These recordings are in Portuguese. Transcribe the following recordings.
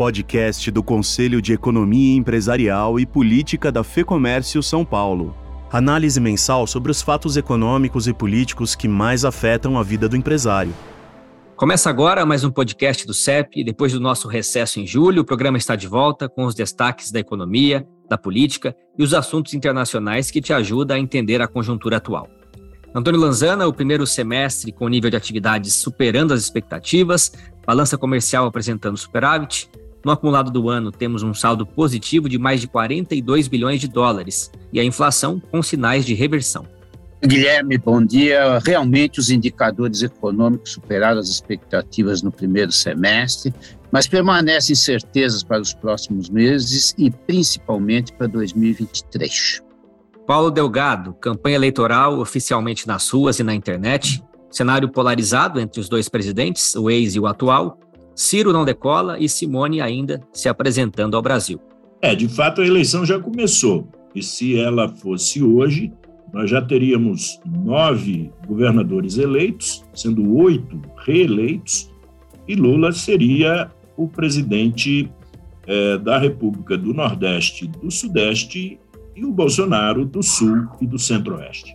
podcast do Conselho de Economia Empresarial e Política da FEComércio São Paulo. Análise mensal sobre os fatos econômicos e políticos que mais afetam a vida do empresário. Começa agora mais um podcast do CEP. Depois do nosso recesso em julho, o programa está de volta com os destaques da economia, da política e os assuntos internacionais que te ajudam a entender a conjuntura atual. Antônio Lanzana, o primeiro semestre com nível de atividades superando as expectativas, balança comercial apresentando superávit. No acumulado do ano, temos um saldo positivo de mais de 42 bilhões de dólares e a inflação com sinais de reversão. Guilherme, bom dia. Realmente os indicadores econômicos superaram as expectativas no primeiro semestre, mas permanecem incertezas para os próximos meses e principalmente para 2023. Paulo Delgado, campanha eleitoral oficialmente nas ruas e na internet, cenário polarizado entre os dois presidentes, o ex e o atual, Ciro não decola e Simone ainda se apresentando ao Brasil. É, de fato a eleição já começou. E se ela fosse hoje, nós já teríamos nove governadores eleitos, sendo oito reeleitos, e Lula seria o presidente é, da República do Nordeste e do Sudeste e o Bolsonaro do Sul e do Centro-Oeste.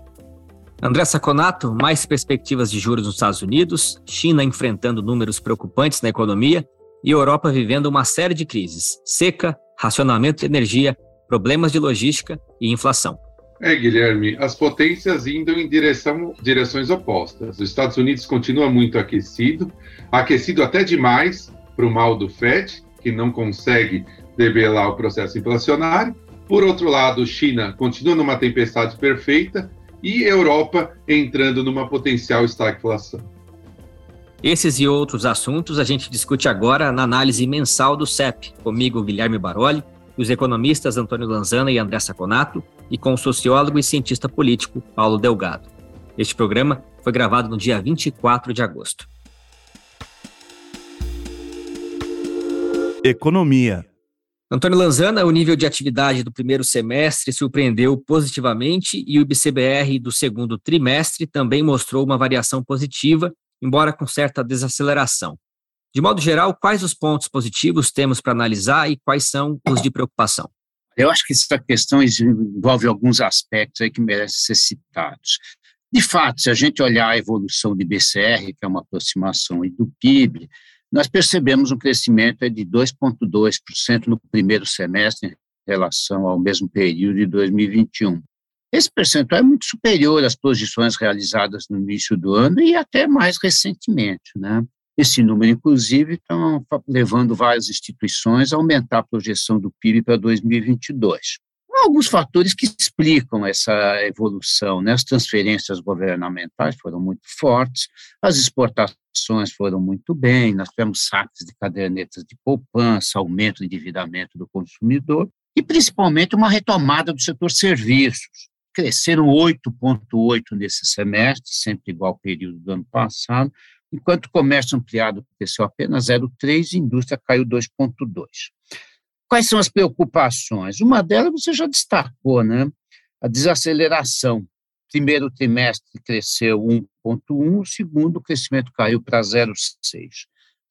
André Saconato, mais perspectivas de juros nos Estados Unidos, China enfrentando números preocupantes na economia e Europa vivendo uma série de crises: seca, racionamento de energia, problemas de logística e inflação. É, Guilherme, as potências indo em direção, direções opostas. Os Estados Unidos continua muito aquecido, aquecido até demais para o mal do FED, que não consegue debelar o processo inflacionário, por outro lado, China continua numa tempestade perfeita e Europa entrando numa potencial estagflação. Esses e outros assuntos a gente discute agora na análise mensal do CEP, comigo Guilherme Baroli, os economistas Antônio Lanzana e André Saconato, e com o sociólogo e cientista político Paulo Delgado. Este programa foi gravado no dia 24 de agosto. Economia Antônio Lanzana, o nível de atividade do primeiro semestre surpreendeu positivamente e o IBCBR do segundo trimestre também mostrou uma variação positiva, embora com certa desaceleração. De modo geral, quais os pontos positivos temos para analisar e quais são os de preocupação? Eu acho que essa questão envolve alguns aspectos aí que merecem ser citados. De fato, se a gente olhar a evolução do IBCR, que é uma aproximação do PIB, nós percebemos um crescimento de 2,2% no primeiro semestre em relação ao mesmo período de 2021. Esse percentual é muito superior às projeções realizadas no início do ano e até mais recentemente. Né? Esse número, inclusive, está levando várias instituições a aumentar a projeção do PIB para 2022. Há alguns fatores que explicam essa evolução. Né? As transferências governamentais foram muito fortes, as exportações ações foram muito bem, nós tivemos saques de cadernetas de poupança, aumento de endividamento do consumidor e principalmente uma retomada do setor serviços. Cresceram 8,8% nesse semestre, sempre igual ao período do ano passado, enquanto o comércio ampliado cresceu apenas 0,3% e a indústria caiu 2,2%. Quais são as preocupações? Uma delas você já destacou, né? A desaceleração primeiro trimestre cresceu 1,1, o segundo o crescimento caiu para 0,6.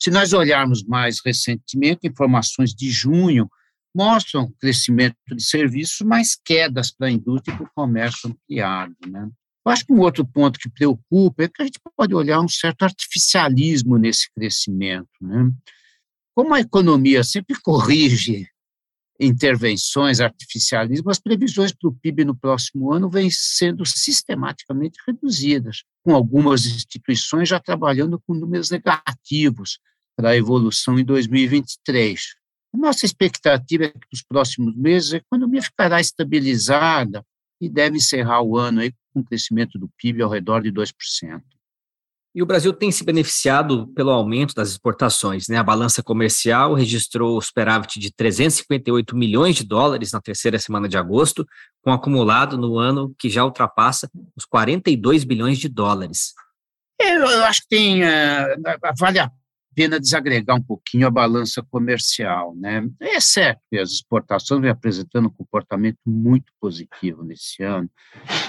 Se nós olharmos mais recentemente, informações de junho mostram crescimento de serviços, mas quedas para a indústria e para o comércio ampliado. Né? Eu acho que um outro ponto que preocupa é que a gente pode olhar um certo artificialismo nesse crescimento. Né? Como a economia sempre corrige intervenções, artificialismo, as previsões para o PIB no próximo ano vêm sendo sistematicamente reduzidas, com algumas instituições já trabalhando com números negativos para a evolução em 2023. A nossa expectativa é que nos próximos meses a economia ficará estabilizada e deve encerrar o ano aí com um crescimento do PIB ao redor de 2%. E o Brasil tem se beneficiado pelo aumento das exportações. Né? A balança comercial registrou superávit de 358 milhões de dólares na terceira semana de agosto, com acumulado no ano que já ultrapassa os 42 bilhões de dólares. Eu acho que tem, uh, vale a pena desagregar um pouquinho a balança comercial. Né? É certo que as exportações vêm apresentando um comportamento muito positivo nesse ano,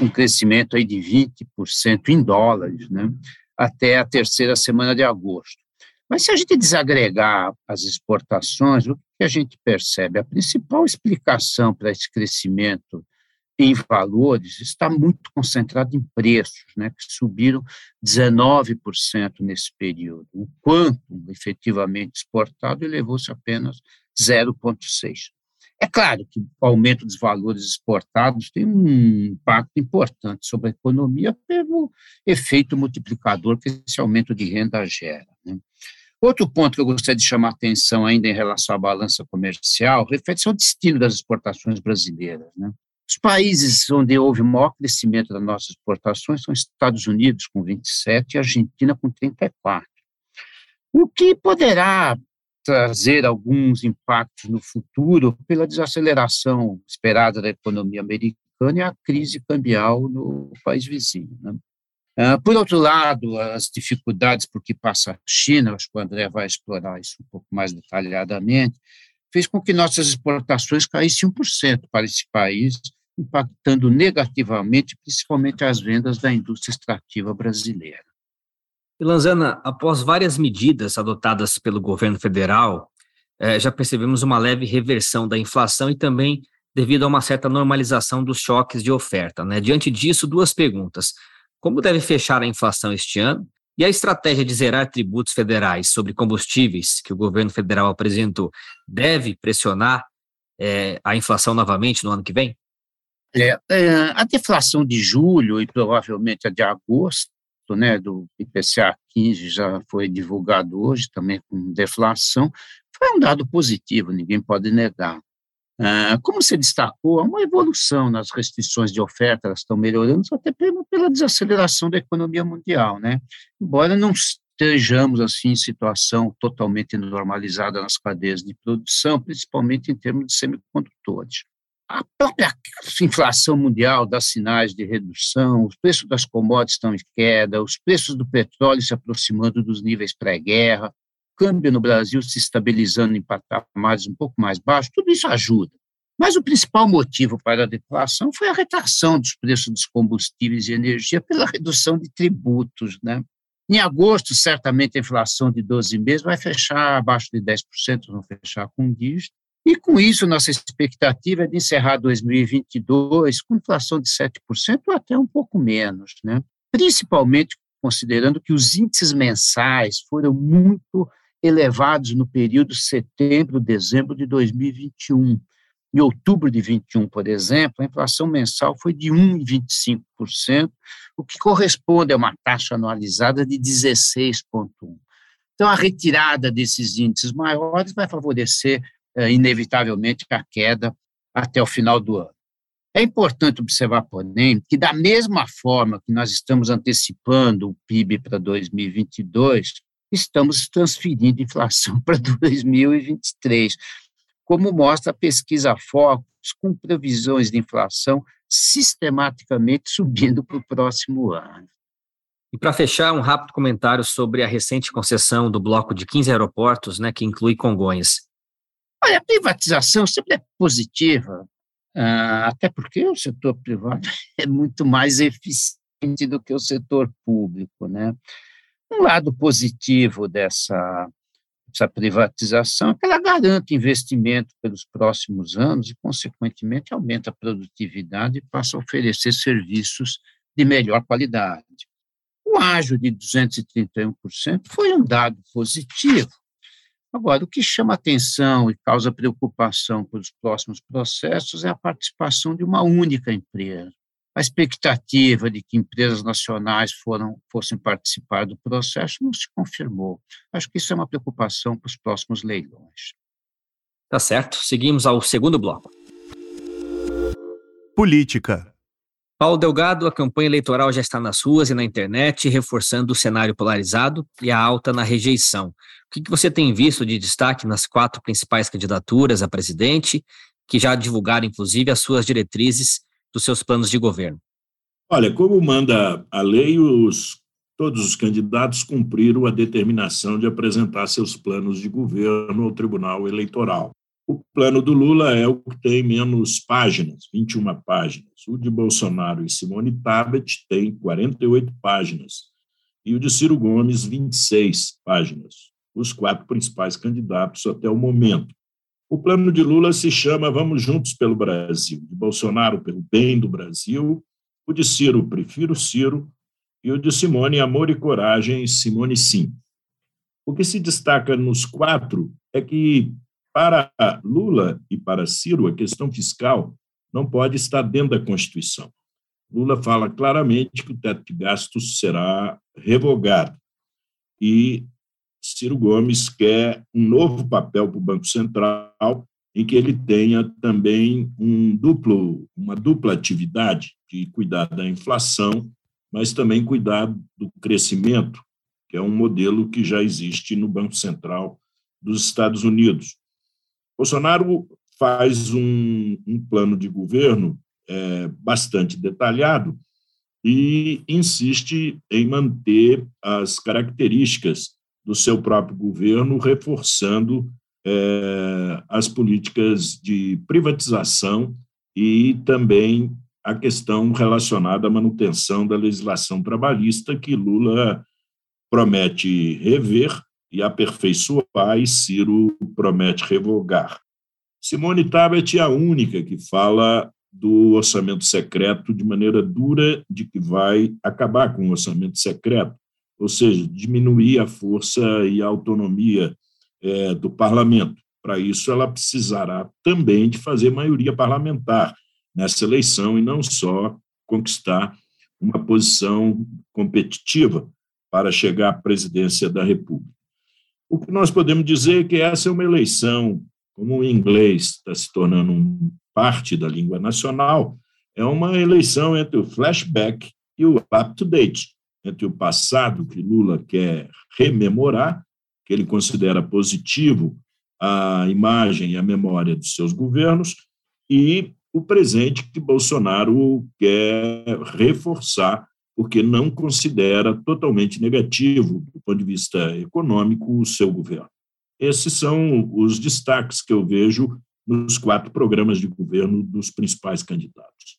um crescimento aí de 20% em dólares, né? Até a terceira semana de agosto. Mas se a gente desagregar as exportações, o que a gente percebe? A principal explicação para esse crescimento em valores está muito concentrado em preços, né, que subiram 19% nesse período. O quanto efetivamente exportado elevou-se apenas 0,6%. É claro que o aumento dos valores exportados tem um impacto importante sobre a economia pelo efeito multiplicador que esse aumento de renda gera. Né? Outro ponto que eu gostaria de chamar a atenção ainda em relação à balança comercial refere-se ao destino das exportações brasileiras. Né? Os países onde houve maior crescimento das nossas exportações são Estados Unidos, com 27, e Argentina, com 34. O que poderá trazer alguns impactos no futuro pela desaceleração esperada da economia americana e a crise cambial no país vizinho. Né? Ah, por outro lado, as dificuldades por que passa a China, acho que o André vai explorar isso um pouco mais detalhadamente, fez com que nossas exportações caíssem 1% para esse país, impactando negativamente, principalmente as vendas da indústria extrativa brasileira. Lanzana, após várias medidas adotadas pelo governo federal, eh, já percebemos uma leve reversão da inflação e também devido a uma certa normalização dos choques de oferta. Né? Diante disso, duas perguntas. Como deve fechar a inflação este ano? E a estratégia de zerar tributos federais sobre combustíveis que o governo federal apresentou deve pressionar eh, a inflação novamente no ano que vem? É, é, a deflação de julho e provavelmente a de agosto né, do IPCA 15 já foi divulgado hoje, também com deflação, foi um dado positivo, ninguém pode negar. Ah, como você destacou, há uma evolução nas restrições de oferta, elas estão melhorando até pela desaceleração da economia mundial, né? Embora não estejamos assim em situação totalmente normalizada nas cadeias de produção, principalmente em termos de semicondutores a própria inflação mundial dá sinais de redução, os preços das commodities estão em queda, os preços do petróleo se aproximando dos níveis pré-guerra, o câmbio no Brasil se estabilizando em patamares um pouco mais baixos, tudo isso ajuda. Mas o principal motivo para a deflação foi a retração dos preços dos combustíveis e energia pela redução de tributos. Né? Em agosto, certamente a inflação de 12 meses vai fechar abaixo de 10%, vão fechar com dígito, e com isso, nossa expectativa é de encerrar 2022 com inflação de 7% ou até um pouco menos, né? principalmente considerando que os índices mensais foram muito elevados no período setembro-dezembro de 2021. Em outubro de 21, por exemplo, a inflação mensal foi de 1,25%, o que corresponde a uma taxa anualizada de 16,1%. Então, a retirada desses índices maiores vai favorecer inevitavelmente a queda até o final do ano. É importante observar, porém, que da mesma forma que nós estamos antecipando o PIB para 2022, estamos transferindo inflação para 2023, como mostra a pesquisa Focus, com previsões de inflação sistematicamente subindo para o próximo ano. E para fechar, um rápido comentário sobre a recente concessão do bloco de 15 aeroportos, né, que inclui Congonhas. Olha, a privatização sempre é positiva, ah, até porque o setor privado é muito mais eficiente do que o setor público, né? Um lado positivo dessa, dessa privatização é que ela garante investimento pelos próximos anos e, consequentemente, aumenta a produtividade e passa a oferecer serviços de melhor qualidade. O ágio de 231% foi um dado positivo, Agora, o que chama atenção e causa preocupação para os próximos processos é a participação de uma única empresa. A expectativa de que empresas nacionais foram, fossem participar do processo não se confirmou. Acho que isso é uma preocupação para os próximos leilões. Tá certo. Seguimos ao segundo bloco. Política. Paulo Delgado, a campanha eleitoral já está nas ruas e na internet, reforçando o cenário polarizado e a alta na rejeição. O que você tem visto de destaque nas quatro principais candidaturas a presidente, que já divulgaram, inclusive, as suas diretrizes dos seus planos de governo? Olha, como manda a lei, os, todos os candidatos cumpriram a determinação de apresentar seus planos de governo ao Tribunal Eleitoral. O plano do Lula é o que tem menos páginas, 21 páginas. O de Bolsonaro e Simone Tabet tem 48 páginas. E o de Ciro Gomes, 26 páginas. os quatro principais candidatos até o momento. O plano de Lula se chama Vamos Juntos pelo Brasil, de Bolsonaro pelo bem do Brasil, o de Ciro Prefiro Ciro e o de Simone Amor e Coragem, Simone Sim. O que se destaca nos quatro é que, para Lula e para Ciro, a questão fiscal não pode estar dentro da Constituição. Lula fala claramente que o teto de gastos será revogado. E Ciro Gomes quer um novo papel para o Banco Central, em que ele tenha também um duplo, uma dupla atividade de cuidar da inflação, mas também cuidar do crescimento, que é um modelo que já existe no Banco Central dos Estados Unidos. Bolsonaro faz um, um plano de governo é, bastante detalhado e insiste em manter as características do seu próprio governo, reforçando é, as políticas de privatização e também a questão relacionada à manutenção da legislação trabalhista, que Lula promete rever e aperfeiçoar, e Ciro promete revogar. Simone Tabet é a única que fala do orçamento secreto de maneira dura de que vai acabar com o orçamento secreto, ou seja, diminuir a força e a autonomia é, do parlamento. Para isso, ela precisará também de fazer maioria parlamentar nessa eleição e não só conquistar uma posição competitiva para chegar à presidência da República. O que nós podemos dizer é que essa é uma eleição, como o inglês está se tornando um parte da língua nacional, é uma eleição entre o flashback e o up-to-date, entre o passado que Lula quer rememorar, que ele considera positivo a imagem e a memória dos seus governos, e o presente que Bolsonaro quer reforçar, porque não considera totalmente negativo, do ponto de vista econômico, o seu governo. Esses são os destaques que eu vejo nos quatro programas de governo dos principais candidatos.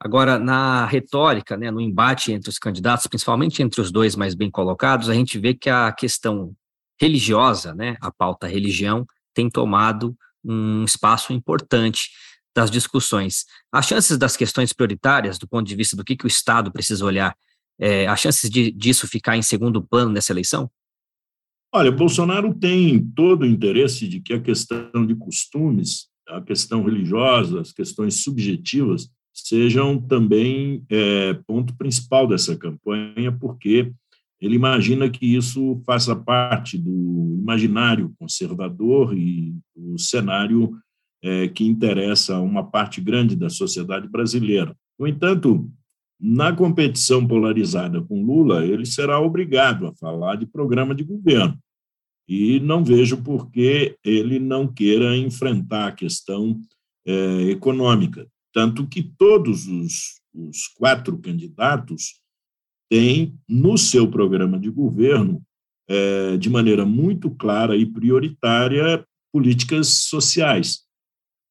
Agora, na retórica, né, no embate entre os candidatos, principalmente entre os dois mais bem colocados, a gente vê que a questão religiosa, né, a pauta religião, tem tomado um espaço importante das discussões. As chances das questões prioritárias, do ponto de vista do que, que o Estado precisa olhar, é, as chances de, disso ficar em segundo plano nessa eleição? Olha, Bolsonaro tem todo o interesse de que a questão de costumes, a questão religiosa, as questões subjetivas sejam também é, ponto principal dessa campanha, porque ele imagina que isso faça parte do imaginário conservador e o cenário é, que interessa a uma parte grande da sociedade brasileira. No entanto, na competição polarizada com Lula, ele será obrigado a falar de programa de governo. E não vejo por que ele não queira enfrentar a questão é, econômica. Tanto que todos os, os quatro candidatos têm no seu programa de governo, é, de maneira muito clara e prioritária, políticas sociais,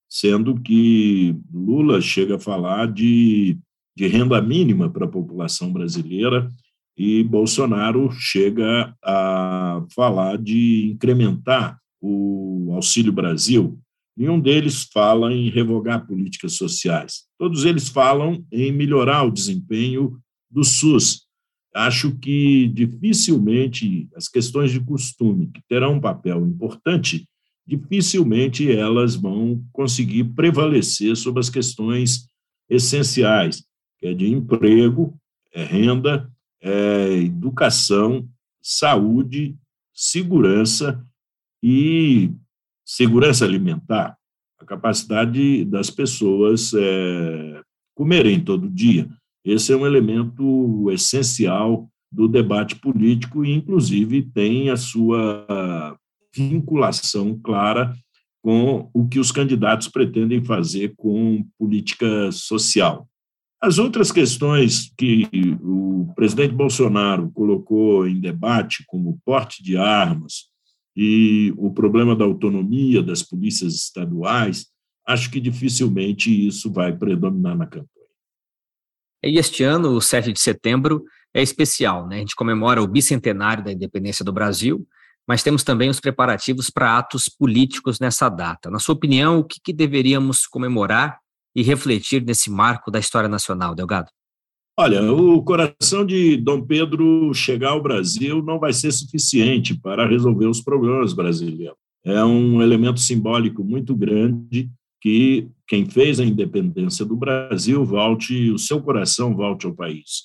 sendo que Lula chega a falar de de renda mínima para a população brasileira e Bolsonaro chega a falar de incrementar o Auxílio Brasil. Nenhum deles fala em revogar políticas sociais. Todos eles falam em melhorar o desempenho do SUS. Acho que dificilmente as questões de costume, que terão um papel importante, dificilmente elas vão conseguir prevalecer sobre as questões essenciais, que é de emprego, é renda, é educação, saúde, segurança e segurança alimentar, a capacidade das pessoas é, comerem todo dia. Esse é um elemento essencial do debate político e, inclusive, tem a sua vinculação clara com o que os candidatos pretendem fazer com política social. As outras questões que o presidente Bolsonaro colocou em debate, como porte de armas e o problema da autonomia das polícias estaduais, acho que dificilmente isso vai predominar na campanha. E este ano, o 7 de setembro, é especial, né? A gente comemora o bicentenário da independência do Brasil, mas temos também os preparativos para atos políticos nessa data. Na sua opinião, o que, que deveríamos comemorar e refletir nesse marco da história nacional, Delgado? Olha, o coração de Dom Pedro chegar ao Brasil não vai ser suficiente para resolver os problemas brasileiros. É um elemento simbólico muito grande que quem fez a independência do Brasil volte, o seu coração volte ao país.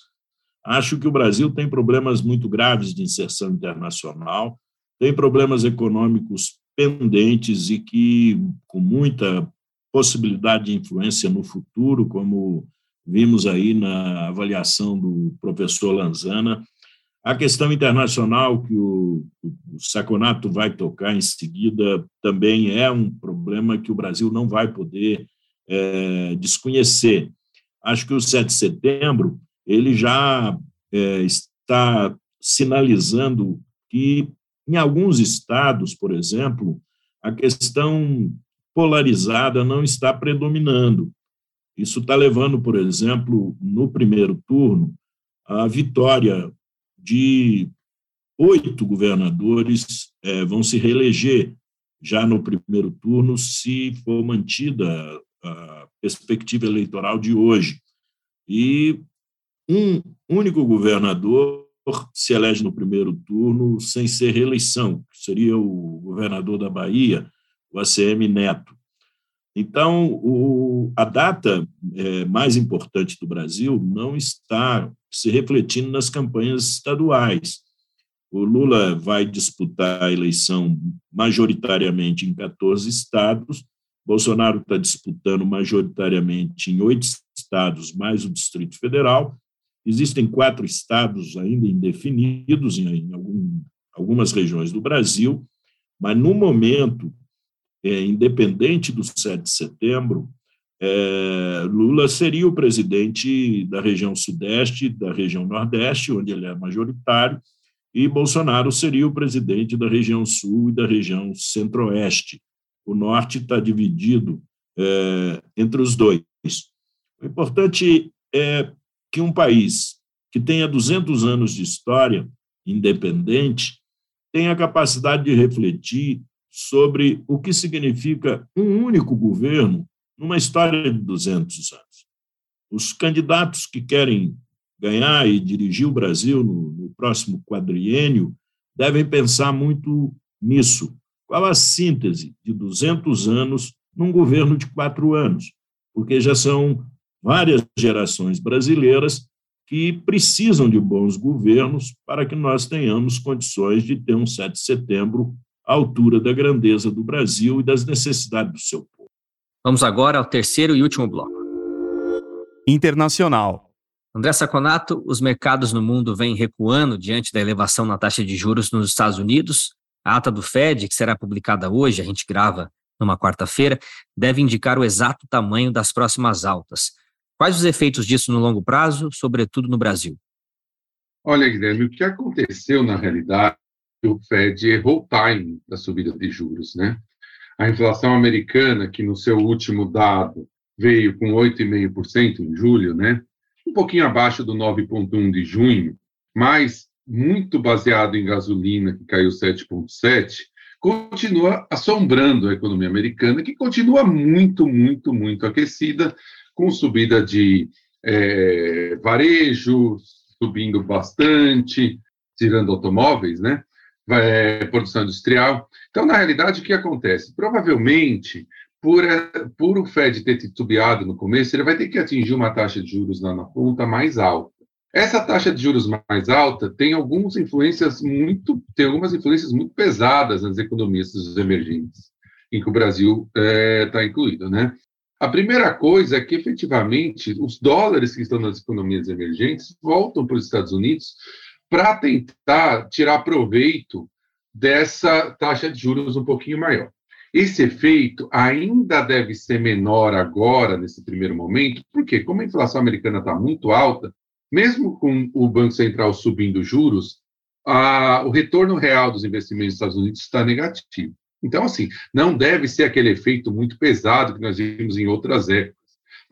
Acho que o Brasil tem problemas muito graves de inserção internacional, tem problemas econômicos pendentes e que, com muita possibilidade de influência no futuro, como vimos aí na avaliação do professor Lanzana. A questão internacional que o, o Saconato vai tocar em seguida também é um problema que o Brasil não vai poder é, desconhecer. Acho que o 7 de setembro ele já é, está sinalizando que, em alguns estados, por exemplo, a questão polarizada não está predominando. Isso está levando, por exemplo, no primeiro turno, a vitória de oito governadores é, vão se reeleger já no primeiro turno, se for mantida a perspectiva eleitoral de hoje. E um único governador se elege no primeiro turno sem ser reeleição, que seria o governador da Bahia, o ACM Neto. Então, o, a data é, mais importante do Brasil não está se refletindo nas campanhas estaduais. O Lula vai disputar a eleição majoritariamente em 14 estados, Bolsonaro está disputando majoritariamente em oito estados, mais o Distrito Federal. Existem quatro estados ainda indefinidos em, algum, algumas regiões do Brasil, mas no momento é, independente do 7 de setembro, é, Lula seria o presidente da região Sudeste, da região Nordeste, onde ele é majoritário, e Bolsonaro seria o presidente da região Sul e da região Centro-Oeste. O Norte está dividido é, entre os dois. O importante é que um país que tenha 200 anos de história independente tenha a capacidade de refletir sobre o que significa um único governo numa história de 200 anos. Os candidatos que querem ganhar e dirigir o Brasil no, no próximo quadriênio devem pensar muito nisso. Qual a síntese de 200 anos num governo de quatro anos? Porque já são várias gerações brasileiras que precisam de bons governos para que nós tenhamos condições de ter um 7 de setembro à altura da grandeza do Brasil e das necessidades do seu povo. Vamos agora ao terceiro e último bloco. Internacional. André Saconato, os mercados no mundo vêm recuando diante da elevação na taxa de juros nos Estados Unidos. A ata do Fed, que será publicada hoje, a gente grava numa quarta-feira, deve indicar o exato tamanho das próximas altas. Quais os efeitos disso no longo prazo, sobretudo no Brasil? Olha, Guilherme, o que aconteceu na realidade o Fed errou o timing da subida de juros, né? A inflação americana, que no seu último dado veio com 8,5% em julho, né? Um pouquinho abaixo do 9,1 de junho, mas muito baseado em gasolina, que caiu 7,7, continua assombrando a economia americana, que continua muito, muito, muito aquecida, com subida de é, varejo subindo bastante, tirando automóveis, né? é, produção industrial. Então, na realidade, o que acontece? Provavelmente, por, é, por o Fed ter titubeado no começo, ele vai ter que atingir uma taxa de juros na, na ponta mais alta. Essa taxa de juros mais alta tem algumas influências muito, tem algumas influências muito pesadas nas economias emergentes, em que o Brasil está é, tá incluído, né? A primeira coisa é que, efetivamente, os dólares que estão nas economias emergentes voltam para os Estados Unidos para tentar tirar proveito dessa taxa de juros um pouquinho maior. Esse efeito ainda deve ser menor agora, nesse primeiro momento, porque, como a inflação americana está muito alta, mesmo com o Banco Central subindo juros, a, o retorno real dos investimentos dos Estados Unidos está negativo. Então, assim, não deve ser aquele efeito muito pesado que nós vimos em outras épocas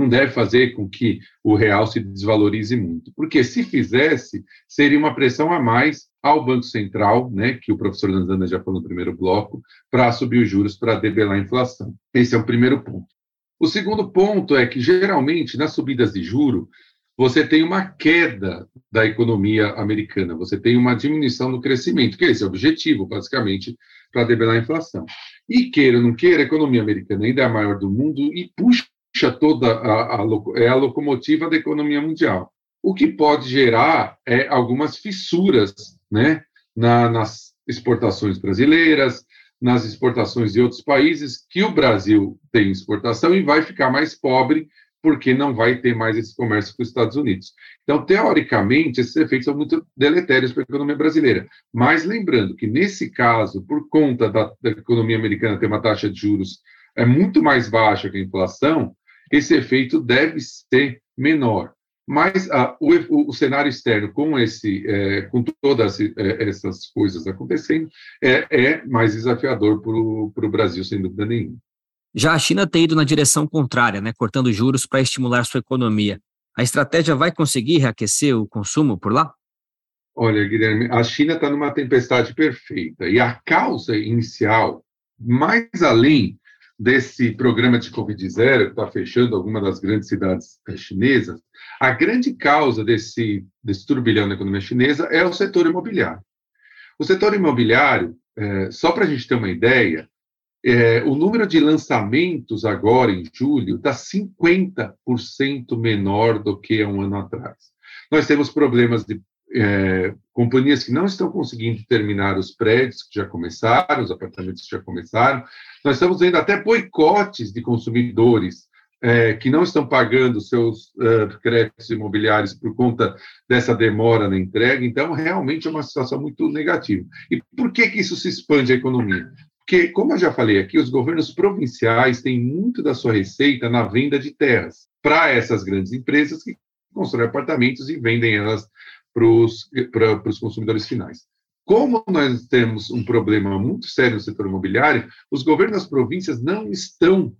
não deve fazer com que o real se desvalorize muito, porque se fizesse, seria uma pressão a mais ao Banco Central, né, que o professor Lanzana já falou no primeiro bloco, para subir os juros para debelar a inflação. Esse é o primeiro ponto. O segundo ponto é que, geralmente, nas subidas de juro, você tem uma queda da economia americana, você tem uma diminuição do crescimento, que esse é o objetivo, basicamente, para debelar a inflação. E queira ou não queira, a economia americana ainda é a maior do mundo e puxa toda a, a, é a locomotiva da economia mundial. O que pode gerar é algumas fissuras né, na, nas exportações brasileiras, nas exportações de outros países, que o Brasil tem exportação e vai ficar mais pobre porque não vai ter mais esse comércio com os Estados Unidos. Então, teoricamente, esses efeitos são muito deletérios para a economia brasileira. Mas lembrando que, nesse caso, por conta da, da economia americana ter uma taxa de juros é muito mais baixa que a inflação, esse efeito deve ser menor. Mas ah, o, o, cenário externo, com, esse, é, com todas é, essas coisas acontecendo, é, é mais desafiador para o Brasil, sem dúvida nenhuma. Já a China tem ido na direção contrária, né, cortando juros para estimular sua economia. A estratégia vai conseguir reaquecer o consumo por lá? Olha, Guilherme, a China está numa tempestade perfeita. E a causa inicial, mais além desse programa de Covid-0, que está fechando algumas das grandes cidades eh, chinesas, a grande causa desse, desse turbilhão na economia chinesa é o setor imobiliário. O setor imobiliário, é, só para a gente ter uma ideia, é, o número de lançamentos agora em julho está 50% menor do que há um ano atrás. Nós temos problemas de é, companhias que não estão conseguindo terminar os prédios que já começaram, os apartamentos que já começaram. Nós estamos vendo até boicotes de consumidores é, que não estão pagando seus uh, créditos imobiliários por conta dessa demora na entrega. Então, realmente é uma situação muito negativa. E por que, que isso se expande a economia? Porque, como eu já falei aqui, os governos provinciais têm muito da sua receita na venda de terras para essas grandes empresas que constroem apartamentos e vendem elas para os consumidores finais. Como nós temos um problema muito sério no setor imobiliário, os governos das províncias não estão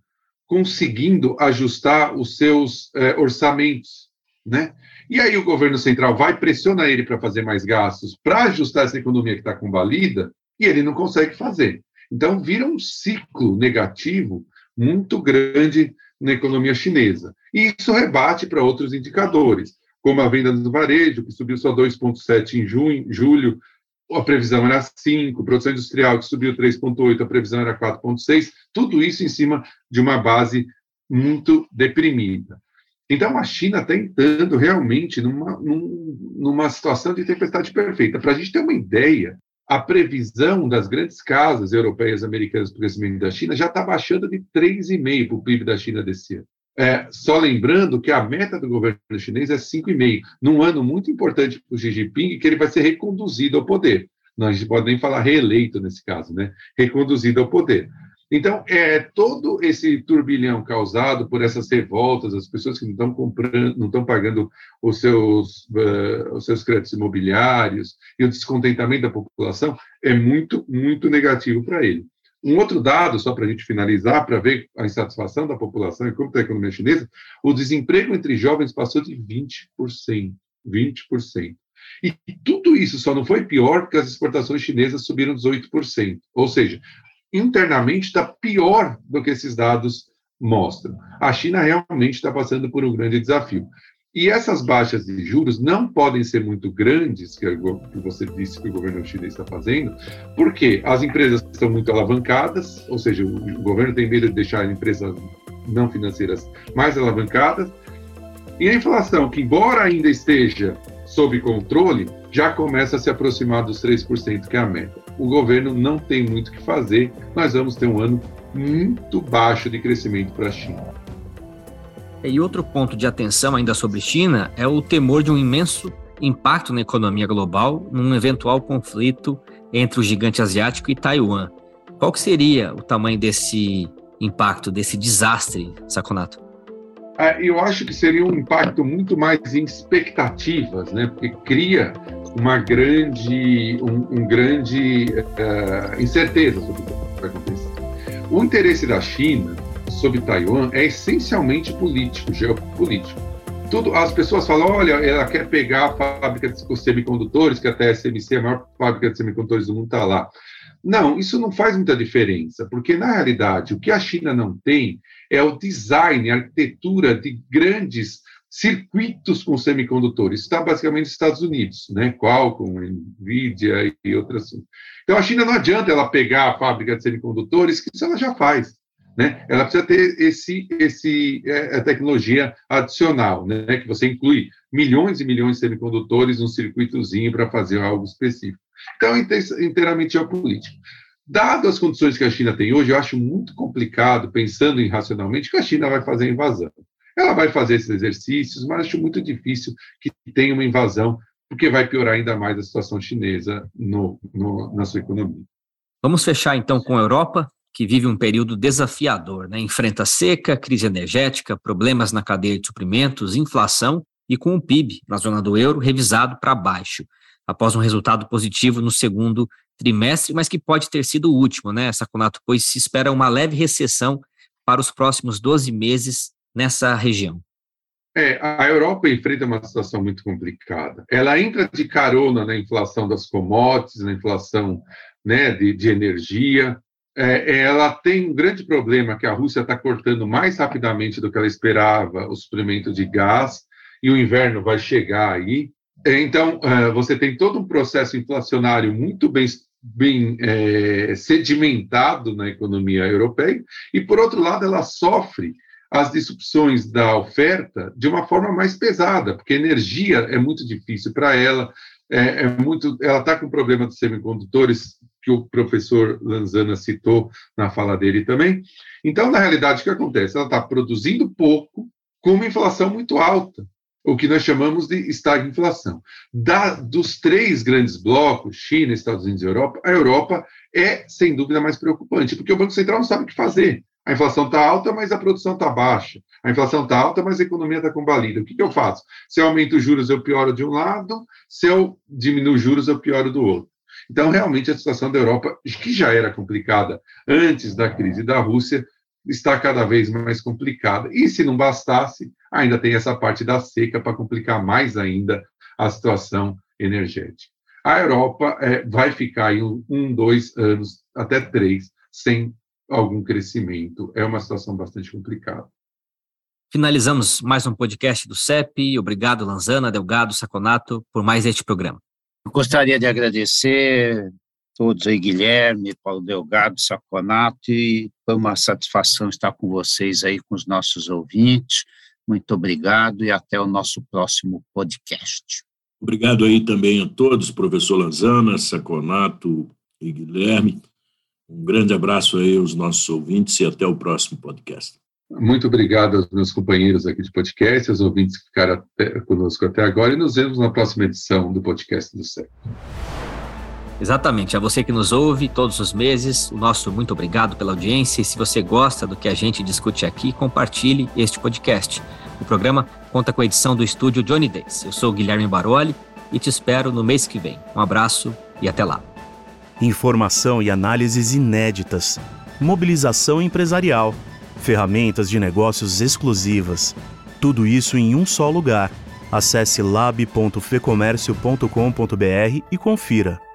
conseguindo ajustar os seus é, orçamentos, né? E aí o governo central vai pressionar ele para fazer mais gastos, para ajustar essa economia que está combalida, e ele não consegue fazer. Então, vira um ciclo negativo muito grande na economia chinesa. E isso rebate para outros indicadores, como a venda do varejo, que subiu só 2,7% em junho, julho, a previsão era 5%, produção industrial, que subiu 3,8%, a previsão era 4,6%, tudo isso em cima de uma base muito deprimida. Então, a China está entrando realmente numa, numa situação de tempestade perfeita. Para a gente ter uma ideia, a previsão das grandes casas europeias e americanas para o crescimento da China já está baixando de 3,5% para o PIB da China desse ano. É, só lembrando que a meta do governo chinês é 5,5%, num ano muito importante para o Xi Jinping, que ele vai ser reconduzido ao poder. Não, a gente pode nem falar reeleito nesse caso, né? Reconduzido ao poder. Então, é todo esse turbilhão causado por essas revoltas, as pessoas que não estão comprando, não estão pagando os seus, uh, os seus créditos imobiliários e o descontentamento da população é muito, muito negativo para ele. Um outro dado, só para a gente finalizar, para ver a insatisfação da população e como está a economia chinesa, o desemprego entre jovens passou de 20%. 20%. E tudo isso só não foi pior porque as exportações chinesas subiram 18%. Ou seja, internamente está pior do que esses dados mostram. A China realmente está passando por um grande desafio. E essas baixas de juros não podem ser muito grandes, que você disse que o governo chinês está fazendo, porque as empresas estão muito alavancadas, ou seja, o governo tem medo de deixar as empresas não financeiras mais alavancadas, e a inflação, que embora ainda esteja sob controle, já começa a se aproximar dos 3%, que é a meta. O governo não tem muito o que fazer, nós vamos ter um ano muito baixo de crescimento para a China. E outro ponto de atenção ainda sobre China é o temor de um imenso impacto na economia global num eventual conflito entre o gigante asiático e Taiwan. Qual que seria o tamanho desse impacto, desse desastre, Saconato? É, eu acho que seria um impacto muito mais em expectativas, né? Porque cria uma grande, um, um grande uh, incerteza sobre o que vai acontecer. O interesse da China sobre Taiwan é essencialmente político, geopolítico. tudo, as pessoas falam, olha, ela quer pegar a fábrica de semicondutores, que até a SMC, a maior fábrica de semicondutores do mundo, está lá. Não, isso não faz muita diferença, porque na realidade o que a China não tem é o design, a arquitetura de grandes circuitos com semicondutores. Está basicamente nos Estados Unidos, né? Qualcomm, Nvidia e outras. Então a China não adianta ela pegar a fábrica de semicondutores, que isso ela já faz. Né? Ela precisa ter esse, esse é, tecnologia adicional, né? que você inclui milhões e milhões de semicondutores num circuitozinho para fazer algo específico. Então, é inteiramente geopolítico. Dado as condições que a China tem hoje, eu acho muito complicado, pensando em racionalmente, que a China vai fazer a invasão. Ela vai fazer esses exercícios, mas acho muito difícil que tenha uma invasão, porque vai piorar ainda mais a situação chinesa no, no, na sua economia. Vamos fechar então com a Europa que vive um período desafiador, né? enfrenta seca, crise energética, problemas na cadeia de suprimentos, inflação e com o PIB na zona do euro revisado para baixo, após um resultado positivo no segundo trimestre, mas que pode ter sido o último, né, Saconato, pois se espera uma leve recessão para os próximos 12 meses nessa região. É, a Europa enfrenta uma situação muito complicada. Ela entra de carona na inflação das commodities, na inflação né, de, de energia, é, ela tem um grande problema que a Rússia está cortando mais rapidamente do que ela esperava o suprimento de gás e o inverno vai chegar aí. É, então, é, você tem todo um processo inflacionário muito bem, bem é, sedimentado na economia europeia e, por outro lado, ela sofre as disrupções da oferta de uma forma mais pesada, porque energia é muito difícil para ela, é, é, muito, ela está com problema dos semicondutores que o professor Lanzana citou na fala dele também. Então, na realidade, o que acontece? Ela está produzindo pouco com uma inflação muito alta, o que nós chamamos de estagflação. Da, dos três grandes blocos, China, Estados Unidos e Europa, a Europa é, sem dúvida, mais preocupante, porque o Banco Central não sabe o que fazer. A inflação está alta, mas a produção está baixa. A inflação está alta, mas a economia está combalida. O que, que eu faço? Se eu aumento os juros, eu pioro de um lado, se eu diminuo os juros, eu pioro do outro. Então, realmente, a situação da Europa, que já era complicada antes da crise da Rússia, está cada vez mais complicada. E se não bastasse, ainda tem essa parte da seca para complicar mais ainda a situação energética. A Europa é, vai ficar em um, um, dois anos, até três, sem algum crescimento. É uma situação bastante complicada. Finalizamos mais um podcast do CEP. Obrigado, Lanzana, Delgado, Saconato, por mais este programa. Eu gostaria de agradecer todos aí, Guilherme, Paulo Delgado, Saconato, e foi uma satisfação estar com vocês aí, com os nossos ouvintes. Muito obrigado e até o nosso próximo podcast. Obrigado aí também a todos, professor Lanzana, Saconato e Guilherme. Um grande abraço aí aos nossos ouvintes e até o próximo podcast. Muito obrigado aos meus companheiros aqui de podcast, aos ouvintes que ficaram até, conosco até agora e nos vemos na próxima edição do podcast do CEP. Exatamente, a você que nos ouve todos os meses, o nosso muito obrigado pela audiência e se você gosta do que a gente discute aqui, compartilhe este podcast. O programa conta com a edição do estúdio Johnny Days. Eu sou Guilherme Baroli e te espero no mês que vem. Um abraço e até lá. Informação e análises inéditas. Mobilização empresarial ferramentas de negócios exclusivas. Tudo isso em um só lugar. Acesse lab.fecomércio.com.br e confira.